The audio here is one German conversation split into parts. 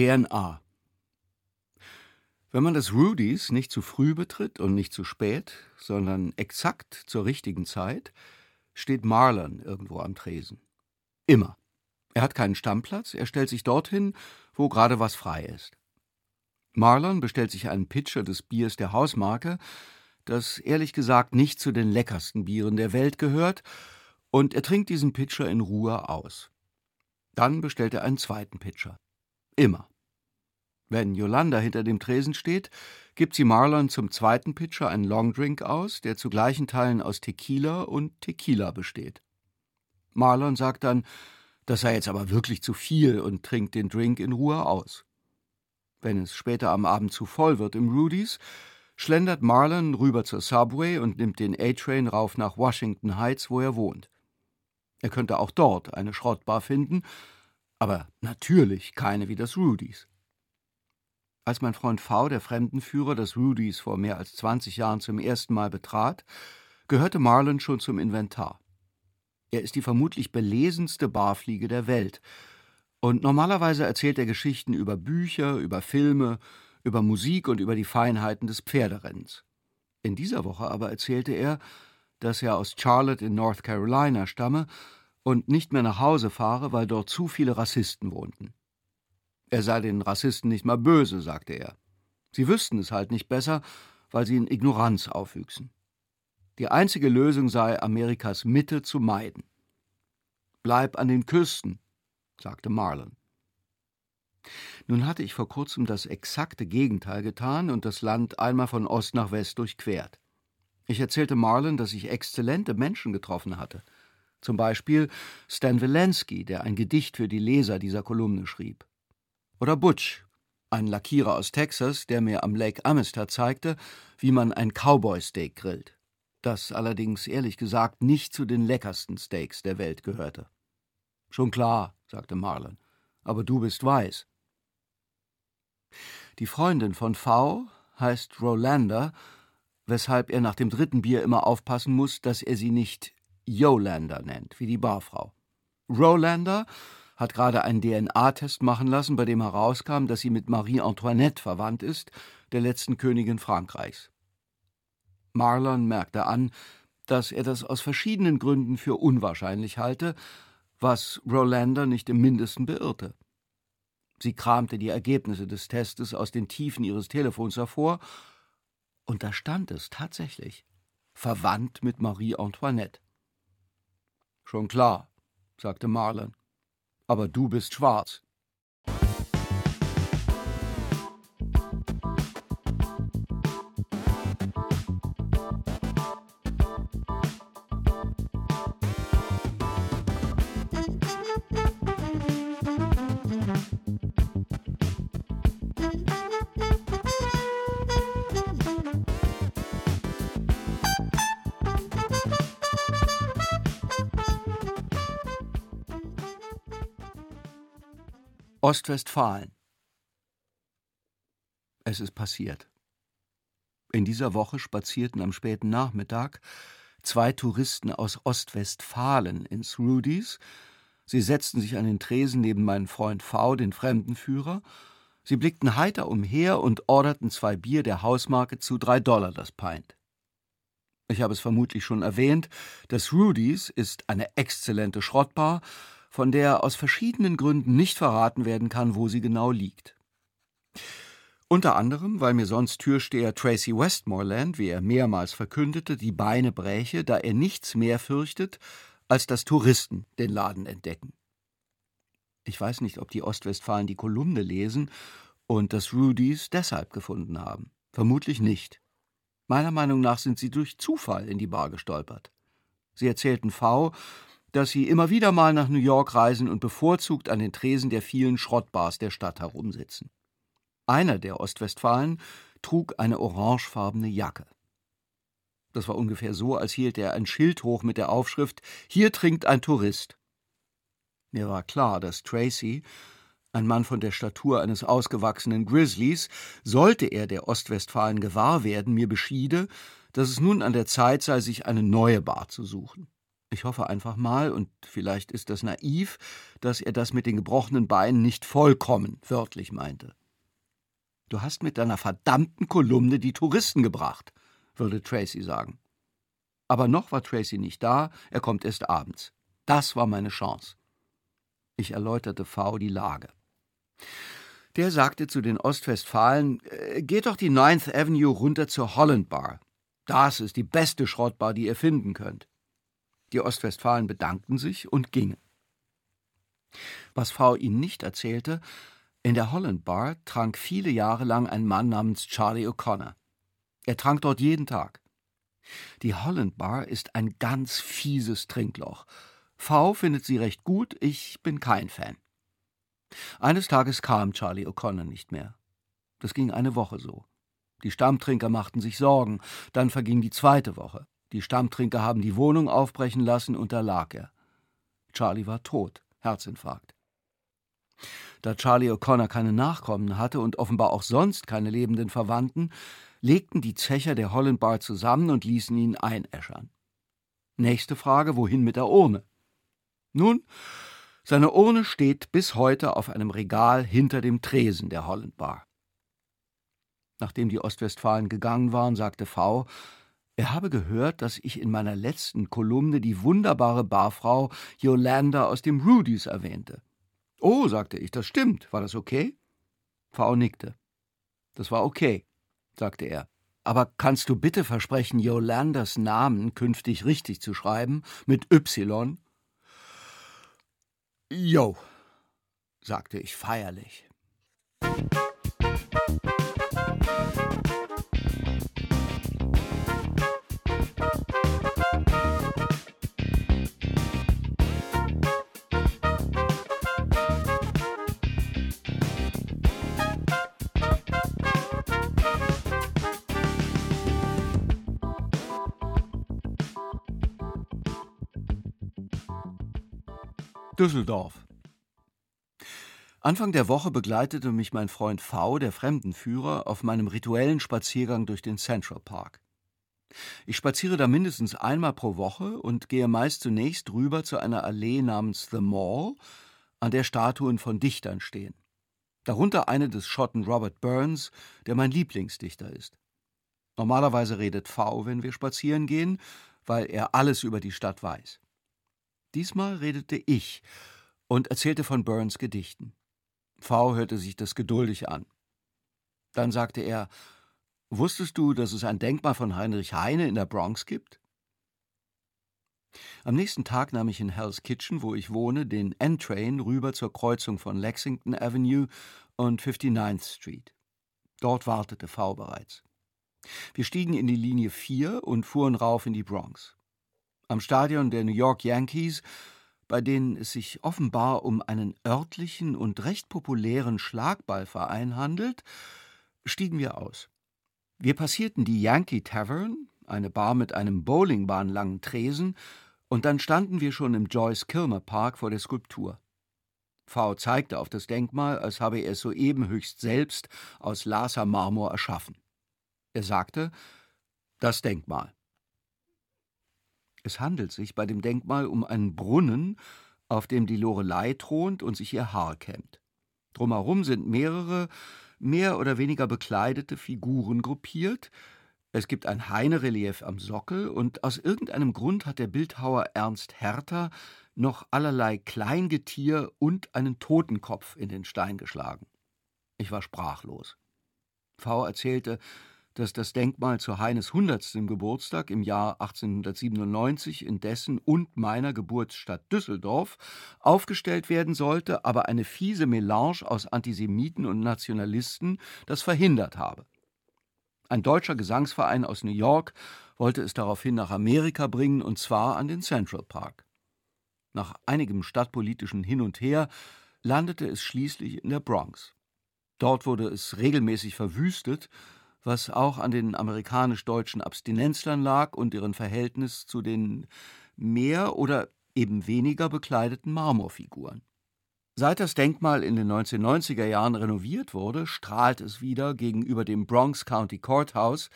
DNA Wenn man das Rudys nicht zu früh betritt und nicht zu spät, sondern exakt zur richtigen Zeit, steht Marlon irgendwo am Tresen. Immer. Er hat keinen Stammplatz, er stellt sich dorthin, wo gerade was frei ist. Marlon bestellt sich einen Pitcher des Biers der Hausmarke, das ehrlich gesagt nicht zu den leckersten Bieren der Welt gehört, und er trinkt diesen Pitcher in Ruhe aus. Dann bestellt er einen zweiten Pitcher. Immer. Wenn Yolanda hinter dem Tresen steht, gibt sie Marlon zum zweiten Pitcher einen Longdrink aus, der zu gleichen Teilen aus Tequila und Tequila besteht. Marlon sagt dann, das sei jetzt aber wirklich zu viel und trinkt den Drink in Ruhe aus. Wenn es später am Abend zu voll wird im Rudys, schlendert Marlon rüber zur Subway und nimmt den A-Train rauf nach Washington Heights, wo er wohnt. Er könnte auch dort eine Schrottbar finden, aber natürlich keine wie das Rudys. Als mein Freund V., der Fremdenführer, das Rudys vor mehr als 20 Jahren zum ersten Mal betrat, gehörte Marlon schon zum Inventar. Er ist die vermutlich belesenste Barfliege der Welt. Und normalerweise erzählt er Geschichten über Bücher, über Filme, über Musik und über die Feinheiten des Pferderennens. In dieser Woche aber erzählte er, dass er aus Charlotte in North Carolina stamme und nicht mehr nach Hause fahre, weil dort zu viele Rassisten wohnten. Er sei den Rassisten nicht mal böse, sagte er. Sie wüssten es halt nicht besser, weil sie in Ignoranz aufwüchsen. Die einzige Lösung sei, Amerikas Mitte zu meiden. Bleib an den Küsten, sagte Marlon. Nun hatte ich vor kurzem das exakte Gegenteil getan und das Land einmal von Ost nach West durchquert. Ich erzählte Marlon, dass ich exzellente Menschen getroffen hatte. Zum Beispiel Stan Wilensky, der ein Gedicht für die Leser dieser Kolumne schrieb. Oder Butch, ein Lackierer aus Texas, der mir am Lake Amistad zeigte, wie man ein Cowboy-Steak grillt. Das allerdings ehrlich gesagt nicht zu den leckersten Steaks der Welt gehörte. Schon klar, sagte Marlon, aber du bist weiß. Die Freundin von V heißt Rolanda, weshalb er nach dem dritten Bier immer aufpassen muss, dass er sie nicht Yolanda nennt, wie die Barfrau. Rolanda hat gerade einen DNA-Test machen lassen, bei dem herauskam, dass sie mit Marie Antoinette verwandt ist, der letzten Königin Frankreichs. Marlon merkte an, dass er das aus verschiedenen Gründen für unwahrscheinlich halte, was Rolanda nicht im mindesten beirrte. Sie kramte die Ergebnisse des Testes aus den Tiefen ihres Telefons hervor, und da stand es tatsächlich, verwandt mit Marie Antoinette. Schon klar, sagte Marlon aber du bist schwarz. Ostwestfalen. Es ist passiert. In dieser Woche spazierten am späten Nachmittag zwei Touristen aus Ostwestfalen ins Rudys. Sie setzten sich an den Tresen neben meinen Freund V., den Fremdenführer. Sie blickten heiter umher und orderten zwei Bier der Hausmarke zu drei Dollar das Pint. Ich habe es vermutlich schon erwähnt, das Rudys ist eine exzellente Schrottbar von der aus verschiedenen Gründen nicht verraten werden kann, wo sie genau liegt. Unter anderem, weil mir sonst Türsteher Tracy Westmoreland, wie er mehrmals verkündete, die Beine bräche, da er nichts mehr fürchtet, als dass Touristen den Laden entdecken. Ich weiß nicht, ob die Ostwestfalen die Kolumne lesen und das Rudys deshalb gefunden haben. Vermutlich nicht. Meiner Meinung nach sind sie durch Zufall in die Bar gestolpert. Sie erzählten V, dass sie immer wieder mal nach New York reisen und bevorzugt an den Tresen der vielen Schrottbars der Stadt herumsitzen. Einer der Ostwestfalen trug eine orangefarbene Jacke. Das war ungefähr so, als hielt er ein Schild hoch mit der Aufschrift Hier trinkt ein Tourist. Mir war klar, dass Tracy, ein Mann von der Statur eines ausgewachsenen Grizzlies, sollte er der Ostwestfalen gewahr werden, mir beschiede, dass es nun an der Zeit sei, sich eine neue Bar zu suchen. Ich hoffe einfach mal, und vielleicht ist das naiv, dass er das mit den gebrochenen Beinen nicht vollkommen wörtlich meinte. Du hast mit deiner verdammten Kolumne die Touristen gebracht, würde Tracy sagen. Aber noch war Tracy nicht da, er kommt erst abends. Das war meine Chance. Ich erläuterte V die Lage. Der sagte zu den Ostwestfalen: äh, Geht doch die Ninth Avenue runter zur Holland Bar. Das ist die beste Schrottbar, die ihr finden könnt. Die Ostwestfalen bedankten sich und gingen. Was V ihnen nicht erzählte, in der Holland Bar trank viele Jahre lang ein Mann namens Charlie O'Connor. Er trank dort jeden Tag. Die Holland Bar ist ein ganz fieses Trinkloch. V findet sie recht gut, ich bin kein Fan. Eines Tages kam Charlie O'Connor nicht mehr. Das ging eine Woche so. Die Stammtrinker machten sich Sorgen, dann verging die zweite Woche. Die Stammtrinker haben die Wohnung aufbrechen lassen und da lag er. Charlie war tot, Herzinfarkt. Da Charlie O'Connor keine Nachkommen hatte und offenbar auch sonst keine lebenden Verwandten, legten die Zecher der Holland Bar zusammen und ließen ihn einäschern. Nächste Frage, wohin mit der Urne? Nun, seine Urne steht bis heute auf einem Regal hinter dem Tresen der Holland Bar. Nachdem die Ostwestfalen gegangen waren, sagte V., er habe gehört, dass ich in meiner letzten Kolumne die wunderbare Barfrau Yolanda aus dem Rudys erwähnte. Oh, sagte ich, das stimmt. War das okay? V nickte. Das war okay, sagte er. Aber kannst du bitte versprechen, Yolandas Namen künftig richtig zu schreiben, mit Y? Jo, sagte ich feierlich. Düsseldorf. Anfang der Woche begleitete mich mein Freund V., der Fremdenführer, auf meinem rituellen Spaziergang durch den Central Park. Ich spaziere da mindestens einmal pro Woche und gehe meist zunächst rüber zu einer Allee namens The Mall, an der Statuen von Dichtern stehen. Darunter eine des Schotten Robert Burns, der mein Lieblingsdichter ist. Normalerweise redet V, wenn wir spazieren gehen, weil er alles über die Stadt weiß. Diesmal redete ich und erzählte von Burns Gedichten. V hörte sich das geduldig an. Dann sagte er: Wusstest du, dass es ein Denkmal von Heinrich Heine in der Bronx gibt? Am nächsten Tag nahm ich in Hell's Kitchen, wo ich wohne, den N-Train rüber zur Kreuzung von Lexington Avenue und 59th Street. Dort wartete V bereits. Wir stiegen in die Linie 4 und fuhren rauf in die Bronx. Am Stadion der New York Yankees, bei denen es sich offenbar um einen örtlichen und recht populären Schlagballverein handelt, stiegen wir aus. Wir passierten die Yankee Tavern, eine Bar mit einem bowlingbahnlangen Tresen, und dann standen wir schon im Joyce Kilmer Park vor der Skulptur. V zeigte auf das Denkmal, als habe er es soeben höchst selbst aus Lhasa Marmor erschaffen. Er sagte, das Denkmal. Es handelt sich bei dem Denkmal um einen Brunnen, auf dem die Lorelei thront und sich ihr Haar kämmt. Drumherum sind mehrere, mehr oder weniger bekleidete Figuren gruppiert. Es gibt ein Heine-Relief am Sockel und aus irgendeinem Grund hat der Bildhauer Ernst Herter noch allerlei Kleingetier und einen Totenkopf in den Stein geschlagen. Ich war sprachlos. V erzählte, dass das Denkmal zu Heines 100. Geburtstag im Jahr 1897 in dessen und meiner Geburtsstadt Düsseldorf aufgestellt werden sollte, aber eine fiese Melange aus Antisemiten und Nationalisten das verhindert habe. Ein deutscher Gesangsverein aus New York wollte es daraufhin nach Amerika bringen, und zwar an den Central Park. Nach einigem stadtpolitischen Hin und Her landete es schließlich in der Bronx. Dort wurde es regelmäßig verwüstet was auch an den amerikanisch-deutschen Abstinenzlern lag und deren Verhältnis zu den mehr oder eben weniger bekleideten Marmorfiguren. Seit das Denkmal in den 1990er Jahren renoviert wurde, strahlt es wieder gegenüber dem Bronx County Courthouse,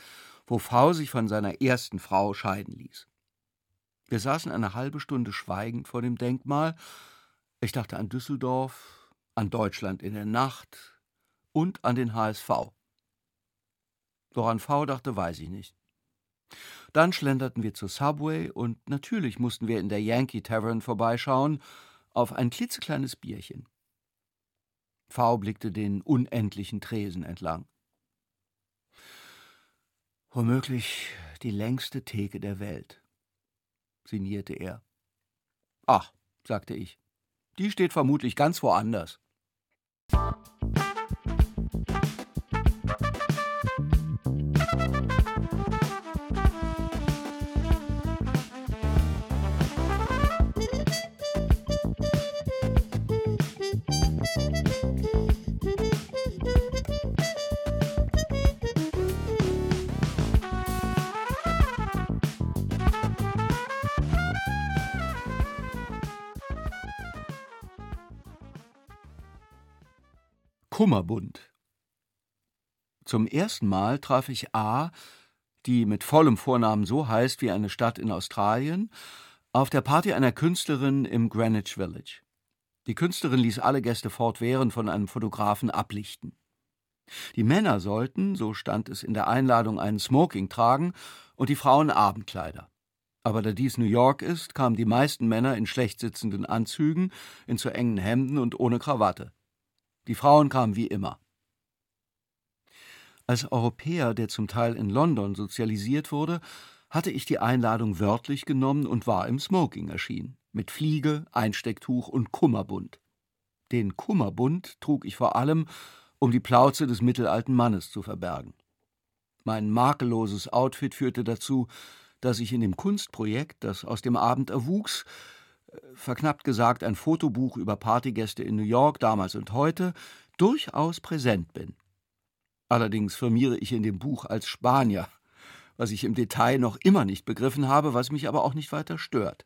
wo V sich von seiner ersten Frau scheiden ließ. Wir saßen eine halbe Stunde schweigend vor dem Denkmal. Ich dachte an Düsseldorf, an Deutschland in der Nacht und an den HSV. Doch an V dachte, weiß ich nicht. Dann schlenderten wir zur Subway und natürlich mussten wir in der Yankee Tavern vorbeischauen auf ein klitzekleines Bierchen. V blickte den unendlichen Tresen entlang. Womöglich die längste Theke der Welt, sinnierte er. Ach, sagte ich, die steht vermutlich ganz woanders. Kummerbund. Zum ersten Mal traf ich A, die mit vollem Vornamen so heißt wie eine Stadt in Australien, auf der Party einer Künstlerin im Greenwich Village. Die Künstlerin ließ alle Gäste fortwährend von einem Fotografen ablichten. Die Männer sollten, so stand es in der Einladung, einen Smoking tragen und die Frauen Abendkleider. Aber da dies New York ist, kamen die meisten Männer in schlecht sitzenden Anzügen, in zu engen Hemden und ohne Krawatte. Die Frauen kamen wie immer. Als Europäer, der zum Teil in London sozialisiert wurde, hatte ich die Einladung wörtlich genommen und war im Smoking erschienen, mit Fliege, Einstecktuch und Kummerbund. Den Kummerbund trug ich vor allem, um die Plauze des mittelalten Mannes zu verbergen. Mein makelloses Outfit führte dazu, dass ich in dem Kunstprojekt, das aus dem Abend erwuchs, verknappt gesagt ein Fotobuch über Partygäste in New York damals und heute, durchaus präsent bin. Allerdings firmiere ich in dem Buch als Spanier, was ich im Detail noch immer nicht begriffen habe, was mich aber auch nicht weiter stört.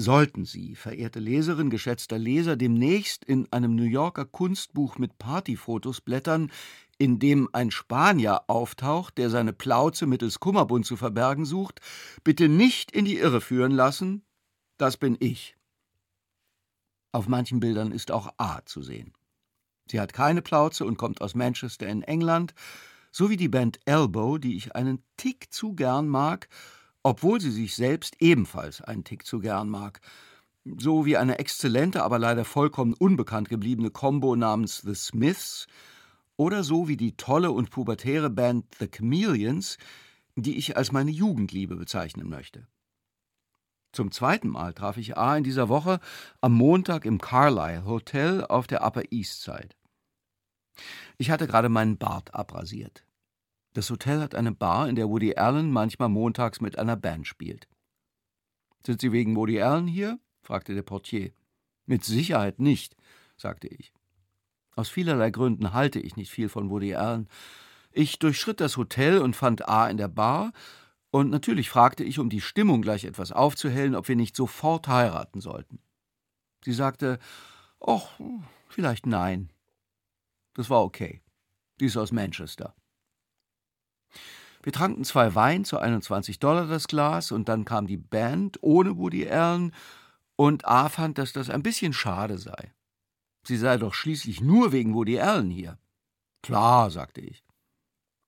Sollten Sie, verehrte Leserin, geschätzter Leser, demnächst in einem New Yorker Kunstbuch mit Partyfotos blättern, in dem ein Spanier auftaucht, der seine Plauze mittels Kummerbund zu verbergen sucht, bitte nicht in die Irre führen lassen, das bin ich. Auf manchen Bildern ist auch A zu sehen. Sie hat keine Plauze und kommt aus Manchester in England, so wie die Band Elbow, die ich einen Tick zu gern mag, obwohl sie sich selbst ebenfalls einen Tick zu gern mag. So wie eine exzellente, aber leider vollkommen unbekannt gebliebene Combo namens The Smiths oder so wie die tolle und pubertäre Band The Chameleons, die ich als meine Jugendliebe bezeichnen möchte. Zum zweiten Mal traf ich A in dieser Woche am Montag im Carlyle Hotel auf der Upper East Side. Ich hatte gerade meinen Bart abrasiert. Das Hotel hat eine Bar, in der Woody Allen manchmal montags mit einer Band spielt. Sind Sie wegen Woody Allen hier? fragte der Portier. Mit Sicherheit nicht, sagte ich. Aus vielerlei Gründen halte ich nicht viel von Woody Allen. Ich durchschritt das Hotel und fand A in der Bar und natürlich fragte ich, um die Stimmung gleich etwas aufzuhellen, ob wir nicht sofort heiraten sollten. Sie sagte, ach, vielleicht nein. Das war okay. Die ist aus Manchester. Wir tranken zwei Wein zu 21 Dollar das Glas und dann kam die Band ohne Woody Allen und A fand, dass das ein bisschen schade sei. Sie sei doch schließlich nur wegen Woody Allen hier. Klar, sagte ich.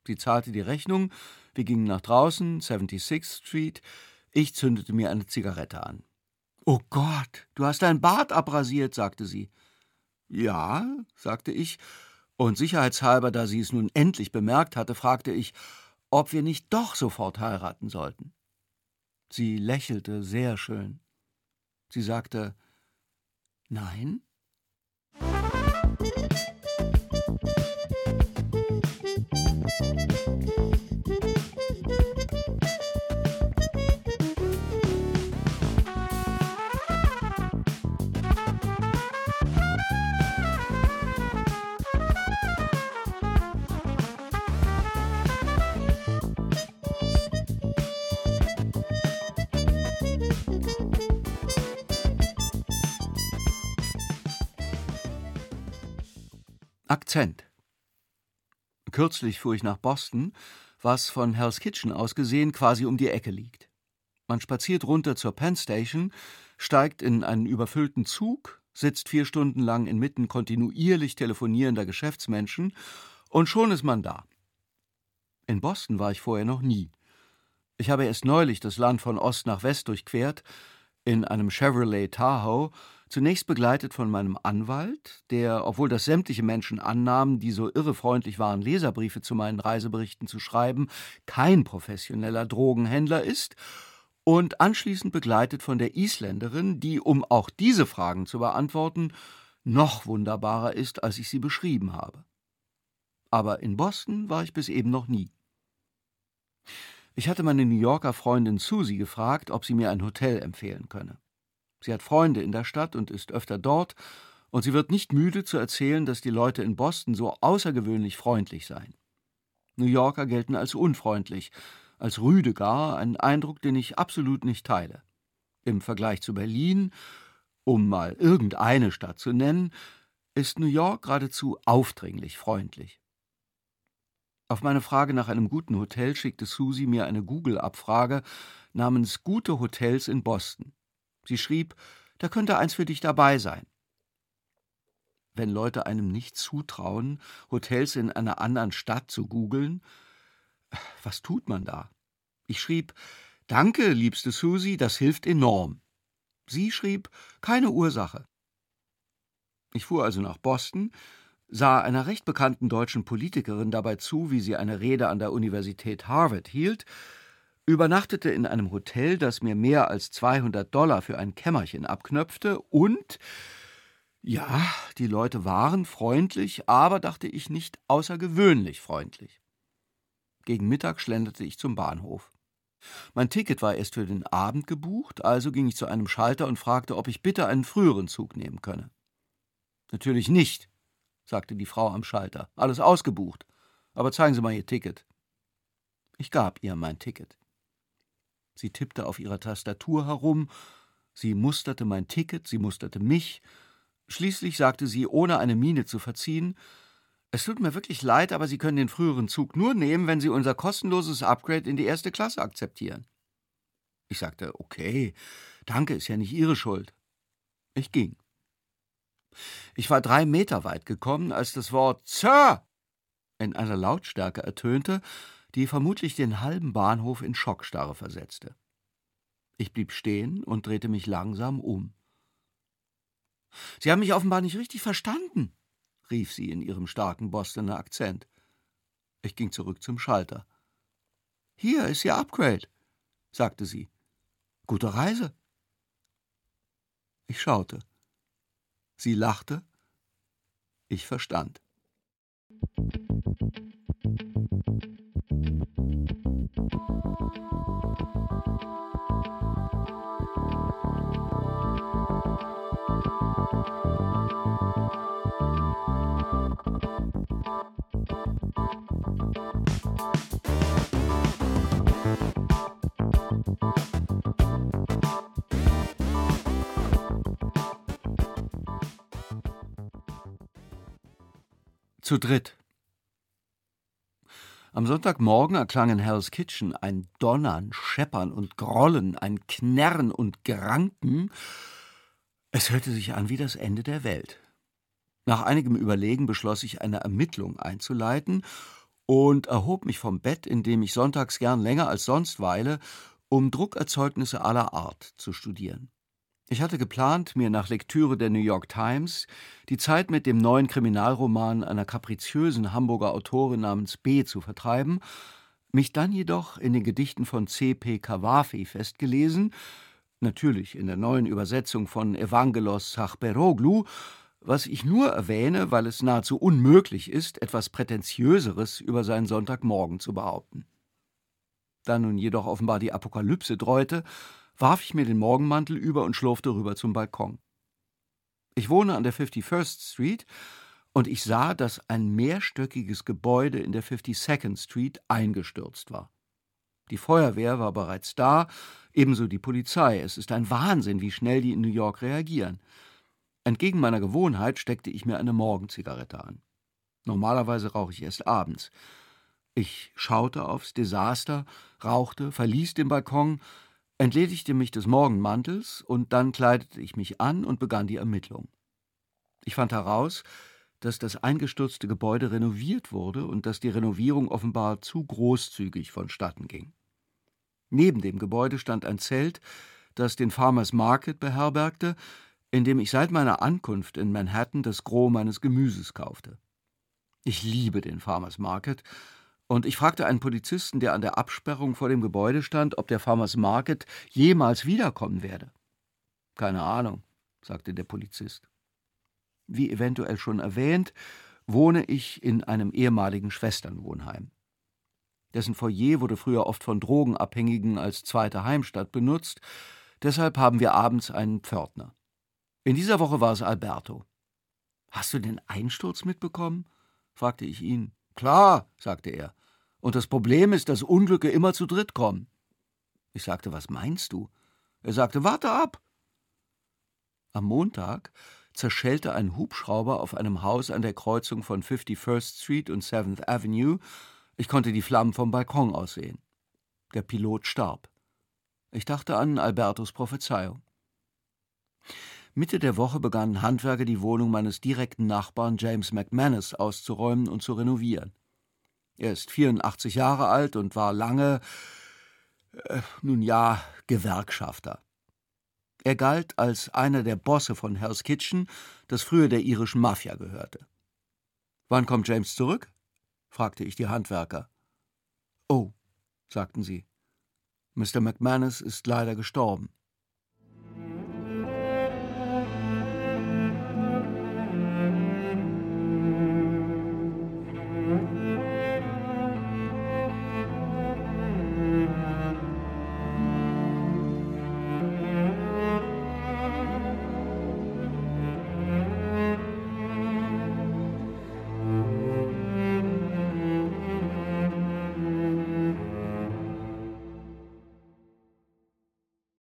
Sie zahlte die Rechnung wir gingen nach draußen, 76th Street. Ich zündete mir eine Zigarette an. Oh Gott, du hast dein Bart abrasiert, sagte sie. Ja, sagte ich, und sicherheitshalber, da sie es nun endlich bemerkt hatte, fragte ich, ob wir nicht doch sofort heiraten sollten. Sie lächelte sehr schön. Sie sagte Nein? Akzent. Kürzlich fuhr ich nach Boston, was von Hell's Kitchen aus gesehen quasi um die Ecke liegt. Man spaziert runter zur Penn Station, steigt in einen überfüllten Zug, sitzt vier Stunden lang inmitten kontinuierlich telefonierender Geschäftsmenschen und schon ist man da. In Boston war ich vorher noch nie. Ich habe erst neulich das Land von Ost nach West durchquert, in einem Chevrolet Tahoe, zunächst begleitet von meinem Anwalt, der, obwohl das sämtliche Menschen annahmen, die so irrefreundlich waren, Leserbriefe zu meinen Reiseberichten zu schreiben, kein professioneller Drogenhändler ist, und anschließend begleitet von der Isländerin, die, um auch diese Fragen zu beantworten, noch wunderbarer ist, als ich sie beschrieben habe. Aber in Boston war ich bis eben noch nie. Ich hatte meine New Yorker Freundin Susie gefragt, ob sie mir ein Hotel empfehlen könne. Sie hat Freunde in der Stadt und ist öfter dort, und sie wird nicht müde zu erzählen, dass die Leute in Boston so außergewöhnlich freundlich seien. New Yorker gelten als unfreundlich, als rüde gar, ein Eindruck, den ich absolut nicht teile. Im Vergleich zu Berlin, um mal irgendeine Stadt zu nennen, ist New York geradezu aufdringlich freundlich. Auf meine Frage nach einem guten Hotel schickte Susie mir eine Google-Abfrage namens Gute Hotels in Boston. Sie schrieb, da könnte eins für dich dabei sein. Wenn Leute einem nicht zutrauen, Hotels in einer anderen Stadt zu googeln, was tut man da? Ich schrieb, Danke, liebste Susie, das hilft enorm. Sie schrieb, keine Ursache. Ich fuhr also nach Boston, sah einer recht bekannten deutschen Politikerin dabei zu, wie sie eine Rede an der Universität Harvard hielt, übernachtete in einem Hotel, das mir mehr als 200 Dollar für ein Kämmerchen abknöpfte und ja, die Leute waren freundlich, aber dachte ich nicht außergewöhnlich freundlich. Gegen Mittag schlenderte ich zum Bahnhof. Mein Ticket war erst für den Abend gebucht, also ging ich zu einem Schalter und fragte, ob ich bitte einen früheren Zug nehmen könne. Natürlich nicht, sagte die Frau am Schalter. Alles ausgebucht. Aber zeigen Sie mal Ihr Ticket. Ich gab ihr mein Ticket. Sie tippte auf ihrer Tastatur herum, sie musterte mein Ticket, sie musterte mich. Schließlich sagte sie, ohne eine Miene zu verziehen, es tut mir wirklich leid, aber Sie können den früheren Zug nur nehmen, wenn Sie unser kostenloses Upgrade in die erste Klasse akzeptieren. Ich sagte, okay, danke, ist ja nicht Ihre Schuld. Ich ging. Ich war drei Meter weit gekommen, als das Wort Sir in einer Lautstärke ertönte, die vermutlich den halben Bahnhof in Schockstarre versetzte. Ich blieb stehen und drehte mich langsam um. Sie haben mich offenbar nicht richtig verstanden, rief sie in ihrem starken Bostoner Akzent. Ich ging zurück zum Schalter. Hier ist Ihr Upgrade, sagte sie. Gute Reise. Ich schaute. Sie lachte. Ich verstand. Zu dritt. Am Sonntagmorgen erklang in Hell's Kitchen ein Donnern, Scheppern und Grollen, ein Knarren und Granken. Es hörte sich an wie das Ende der Welt. Nach einigem Überlegen beschloss ich, eine Ermittlung einzuleiten und erhob mich vom Bett, in dem ich sonntags gern länger als sonst weile, um Druckerzeugnisse aller Art zu studieren. Ich hatte geplant, mir nach Lektüre der New York Times die Zeit mit dem neuen Kriminalroman einer kapriziösen Hamburger Autorin namens B. zu vertreiben, mich dann jedoch in den Gedichten von C. P. Kawafi festgelesen, natürlich in der neuen Übersetzung von Evangelos Sachberoglu, was ich nur erwähne, weil es nahezu unmöglich ist, etwas Prätentiöseres über seinen Sonntagmorgen zu behaupten. Da nun jedoch offenbar die Apokalypse dreute, warf ich mir den Morgenmantel über und schlurfte rüber zum Balkon. Ich wohne an der 51st Street und ich sah, dass ein mehrstöckiges Gebäude in der 52nd Street eingestürzt war. Die Feuerwehr war bereits da, ebenso die Polizei. Es ist ein Wahnsinn, wie schnell die in New York reagieren. Entgegen meiner Gewohnheit steckte ich mir eine Morgenzigarette an. Normalerweise rauche ich erst abends. Ich schaute aufs Desaster, rauchte, verließ den Balkon, entledigte mich des Morgenmantels und dann kleidete ich mich an und begann die Ermittlung. Ich fand heraus, dass das eingestürzte Gebäude renoviert wurde und dass die Renovierung offenbar zu großzügig vonstatten ging. Neben dem Gebäude stand ein Zelt, das den Farmers Market beherbergte, in dem ich seit meiner Ankunft in Manhattan das Gros meines Gemüses kaufte. Ich liebe den Farmers Market, und ich fragte einen Polizisten, der an der Absperrung vor dem Gebäude stand, ob der Farmers Market jemals wiederkommen werde. Keine Ahnung, sagte der Polizist. Wie eventuell schon erwähnt, wohne ich in einem ehemaligen Schwesternwohnheim. Dessen Foyer wurde früher oft von Drogenabhängigen als zweite Heimstatt benutzt, deshalb haben wir abends einen Pförtner. In dieser Woche war es Alberto. Hast du den Einsturz mitbekommen? fragte ich ihn. Klar, sagte er. Und das Problem ist, dass Unglücke immer zu dritt kommen. Ich sagte, was meinst du? Er sagte, warte ab. Am Montag zerschellte ein Hubschrauber auf einem Haus an der Kreuzung von 51st Street und 7th Avenue. Ich konnte die Flammen vom Balkon aus sehen. Der Pilot starb. Ich dachte an Albertos Prophezeiung. Mitte der Woche begannen Handwerker die Wohnung meines direkten Nachbarn James McManus auszuräumen und zu renovieren. Er ist 84 Jahre alt und war lange, äh, nun ja, Gewerkschafter. Er galt als einer der Bosse von Hell's Kitchen, das früher der irischen Mafia gehörte. Wann kommt James zurück? fragte ich die Handwerker. Oh, sagten sie. Mr. McManus ist leider gestorben.